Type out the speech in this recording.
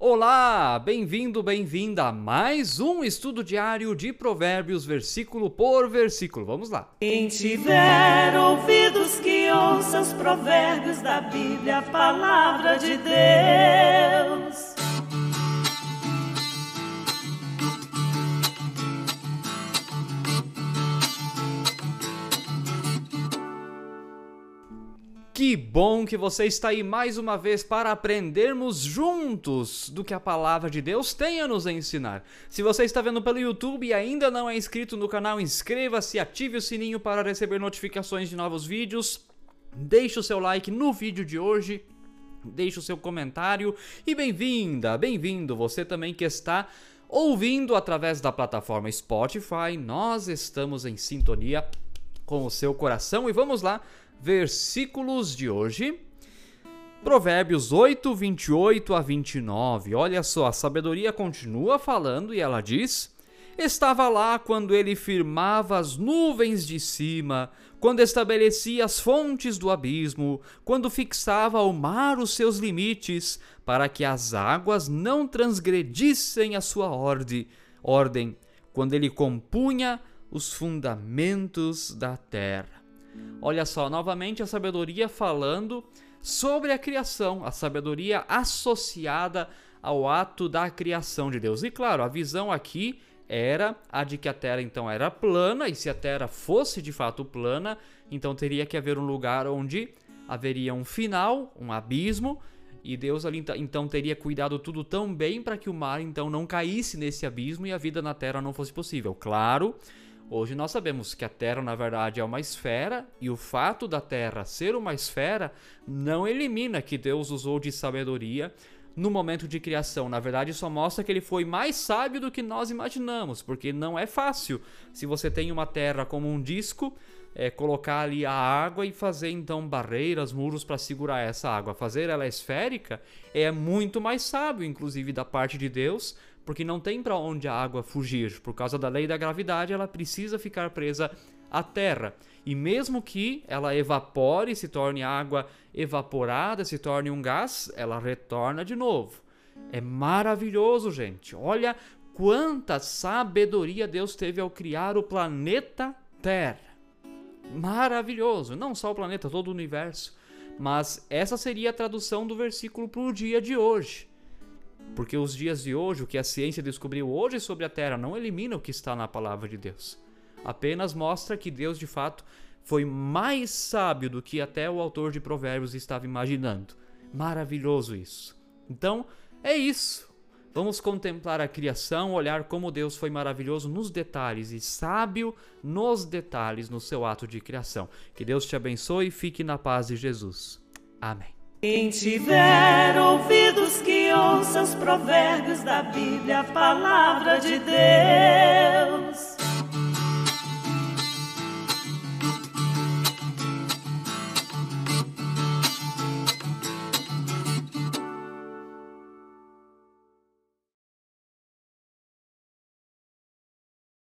Olá, bem-vindo, bem-vinda a mais um estudo diário de Provérbios, versículo por versículo. Vamos lá. Quem tiver ouvidos que ouça os provérbios da Bíblia, a palavra de Deus. Que bom que você está aí mais uma vez para aprendermos juntos do que a palavra de Deus tem a nos ensinar. Se você está vendo pelo YouTube e ainda não é inscrito no canal, inscreva-se, ative o sininho para receber notificações de novos vídeos. Deixe o seu like no vídeo de hoje, deixe o seu comentário e bem-vinda, bem-vindo você também que está ouvindo através da plataforma Spotify. Nós estamos em sintonia com o seu coração e vamos lá versículos de hoje. Provérbios 8, 28 a 29. Olha só, a sabedoria continua falando e ela diz: Estava lá quando ele firmava as nuvens de cima, quando estabelecia as fontes do abismo, quando fixava ao mar os seus limites, para que as águas não transgredissem a sua ordem, ordem quando ele compunha os fundamentos da terra. Olha só, novamente a sabedoria falando sobre a criação, a sabedoria associada ao ato da criação de Deus. E claro, a visão aqui era a de que a Terra então era plana, e se a Terra fosse de fato plana, então teria que haver um lugar onde haveria um final, um abismo, e Deus ali então teria cuidado tudo tão bem para que o mar então não caísse nesse abismo e a vida na Terra não fosse possível. Claro Hoje nós sabemos que a Terra, na verdade, é uma esfera, e o fato da Terra ser uma esfera não elimina que Deus usou de sabedoria no momento de criação. Na verdade, só mostra que ele foi mais sábio do que nós imaginamos, porque não é fácil. Se você tem uma Terra como um disco, é, colocar ali a água e fazer então barreiras, muros para segurar essa água. Fazer ela esférica é muito mais sábio, inclusive da parte de Deus, porque não tem para onde a água fugir. Por causa da lei da gravidade, ela precisa ficar presa à terra. E mesmo que ela evapore, se torne água evaporada, se torne um gás, ela retorna de novo. É maravilhoso, gente. Olha quanta sabedoria Deus teve ao criar o planeta Terra. Maravilhoso. Não só o planeta, todo o universo. Mas essa seria a tradução do versículo para o dia de hoje. Porque os dias de hoje, o que a ciência descobriu hoje sobre a Terra, não elimina o que está na palavra de Deus. Apenas mostra que Deus, de fato, foi mais sábio do que até o autor de Provérbios estava imaginando. Maravilhoso isso. Então, é isso. Vamos contemplar a criação, olhar como Deus foi maravilhoso nos detalhes e sábio nos detalhes no seu ato de criação. Que Deus te abençoe e fique na paz de Jesus. Amém. Quem tiver ouvidos que os provérbios da Bíblia, a palavra de Deus.